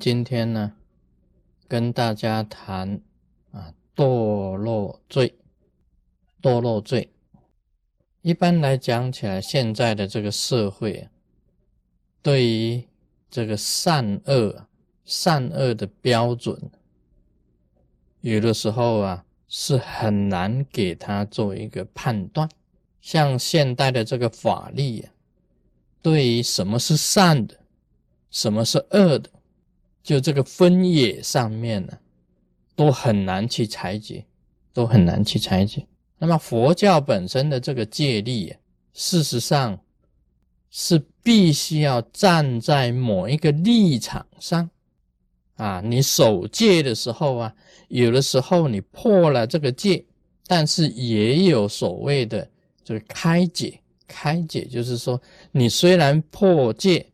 今天呢，跟大家谈啊堕落罪。堕落罪，一般来讲起来，现在的这个社会啊，对于这个善恶、善恶的标准，有的时候啊，是很难给他做一个判断。像现代的这个法律啊，对于什么是善的，什么是恶的。就这个分野上面呢，都很难去裁决，都很难去裁决。那么佛教本身的这个戒律，事实上是必须要站在某一个立场上啊。你守戒的时候啊，有的时候你破了这个戒，但是也有所谓的这个开解。开解就是说，你虽然破戒。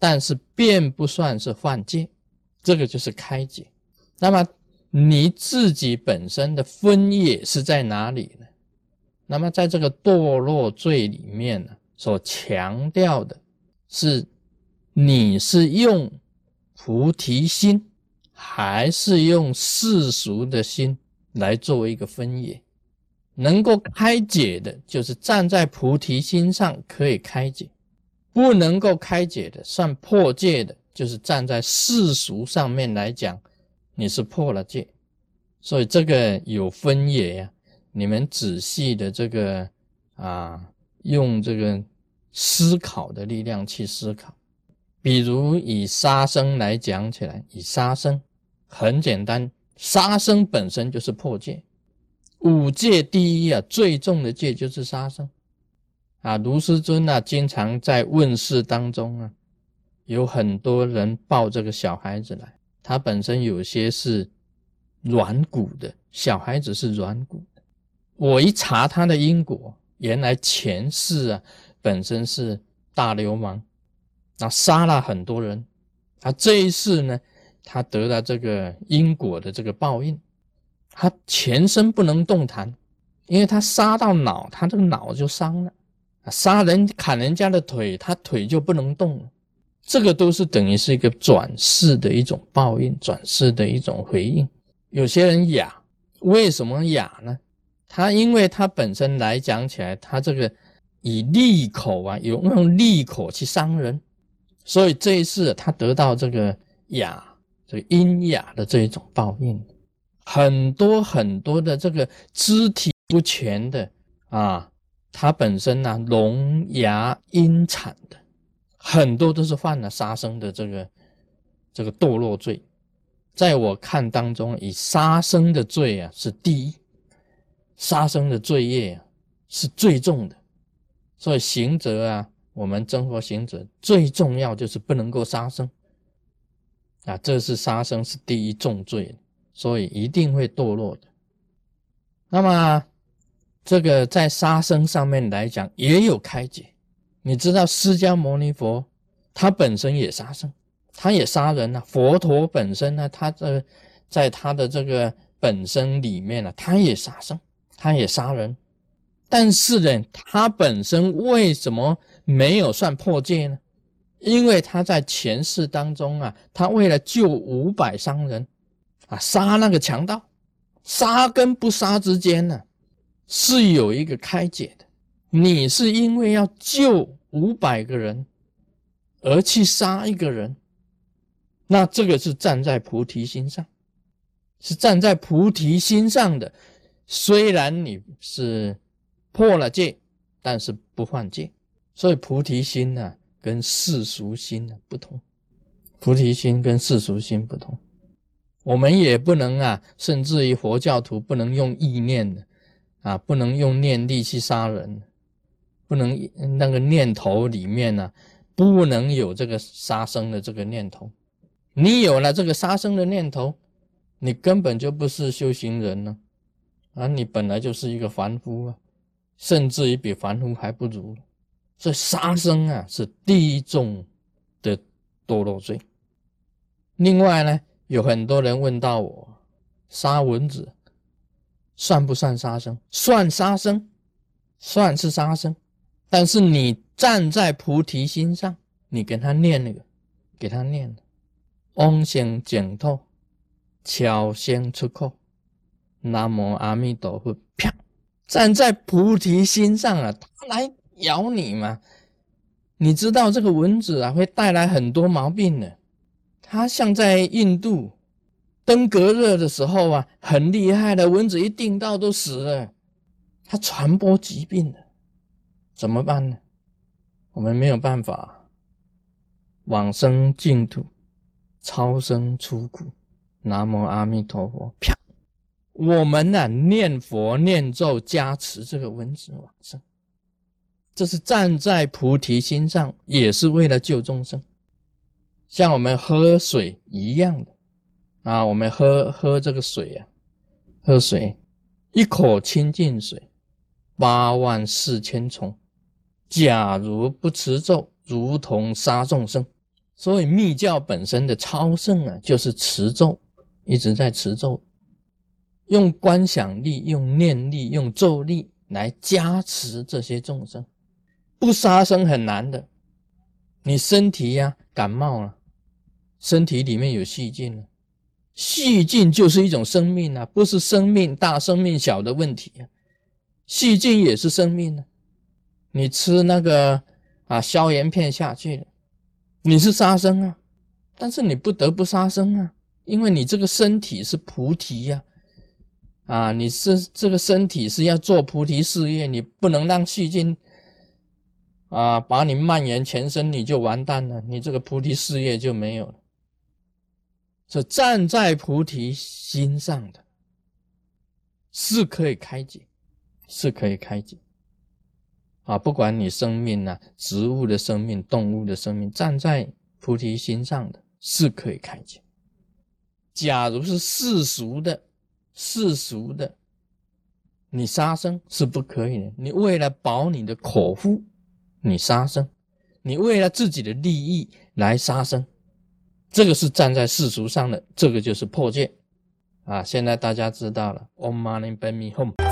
但是并不算是犯戒，这个就是开解。那么你自己本身的分野是在哪里呢？那么在这个堕落罪里面呢，所强调的是你是用菩提心，还是用世俗的心来作为一个分野？能够开解的，就是站在菩提心上可以开解。不能够开解的，算破戒的，就是站在世俗上面来讲，你是破了戒，所以这个有分野呀。你们仔细的这个啊，用这个思考的力量去思考。比如以杀生来讲起来，以杀生很简单，杀生本身就是破戒，五戒第一啊，最重的戒就是杀生。啊，卢师尊啊，经常在问世当中啊，有很多人抱这个小孩子来，他本身有些是软骨的，小孩子是软骨的。我一查他的因果，原来前世啊本身是大流氓，那杀了很多人，他这一世呢，他得了这个因果的这个报应，他全身不能动弹，因为他杀到脑，他这个脑就伤了。杀人砍人家的腿，他腿就不能动了。这个都是等于是一个转世的一种报应，转世的一种回应。有些人哑，为什么哑呢？他因为他本身来讲起来，他这个以利口啊，有用利口去伤人，所以这一次他得到这个哑，这个阴哑的这一种报应。很多很多的这个肢体不全的啊。他本身呢，聋哑阴惨的，很多都是犯了杀生的这个这个堕落罪。在我看当中，以杀生的罪啊是第一，杀生的罪业啊是最重的。所以行者啊，我们真佛行者最重要就是不能够杀生啊，这是杀生是第一重罪，所以一定会堕落的。那么。这个在杀生上面来讲也有开解，你知道释迦牟尼佛他本身也杀生，他也杀人啊。佛陀本身呢，他这在他的这个本身里面呢，他也杀生，他也杀人。但是呢，他本身为什么没有算破戒呢？因为他在前世当中啊，他为了救五百商人啊，杀那个强盗，杀跟不杀之间呢？是有一个开解的，你是因为要救五百个人而去杀一个人，那这个是站在菩提心上，是站在菩提心上的。虽然你是破了戒，但是不犯戒，所以菩提心呢跟世俗心呢不同，菩提心跟世俗心不同。我们也不能啊，甚至于佛教徒不能用意念的。啊，不能用念力去杀人，不能那个念头里面呢，不能有这个杀生的这个念头。你有了这个杀生的念头，你根本就不是修行人呢，啊，你本来就是一个凡夫啊，甚至于比凡夫还不如。所以杀生啊，是第一重的堕落罪。另外呢，有很多人问到我，杀蚊子。算不算杀生？算杀生，算是杀生。但是你站在菩提心上，你跟他念那个，给他念往生净土，超生出口。南无阿弥陀佛，啪！站在菩提心上啊，他来咬你嘛？你知道这个蚊子啊，会带来很多毛病的。它像在印度登革热的时候啊，很厉害的蚊子一叮到都死了，它传播疾病的，怎么办呢？我们没有办法往生净土，超生出苦。南无阿弥陀佛，啪！我们呢，念佛念咒加持这个蚊子往生，这是站在菩提心上，也是为了救众生。像我们喝水一样的啊，我们喝喝这个水啊，喝水一口清净水，八万四千重。假如不持咒，如同杀众生。所以密教本身的超胜啊，就是持咒，一直在持咒。用观想力、用念力、用咒力来加持这些众生，不杀生很难的。你身体呀感冒了，身体里面有细菌了，细菌就是一种生命啊，不是生命大、生命小的问题啊，细菌也是生命啊。你吃那个啊消炎片下去了，你是杀生啊，但是你不得不杀生啊，因为你这个身体是菩提呀。啊，你是这个身体是要做菩提事业，你不能让细菌啊把你蔓延全身，你就完蛋了，你这个菩提事业就没有了。是站在菩提心上的，是可以开解，是可以开解。啊，不管你生命啊，植物的生命、动物的生命，站在菩提心上的，是可以开解。假如是世俗的。世俗的，你杀生是不可以的。你为了保你的口腹，你杀生；你为了自己的利益来杀生，这个是站在世俗上的，这个就是破戒啊！现在大家知道了，Om Mani p a m e Hum。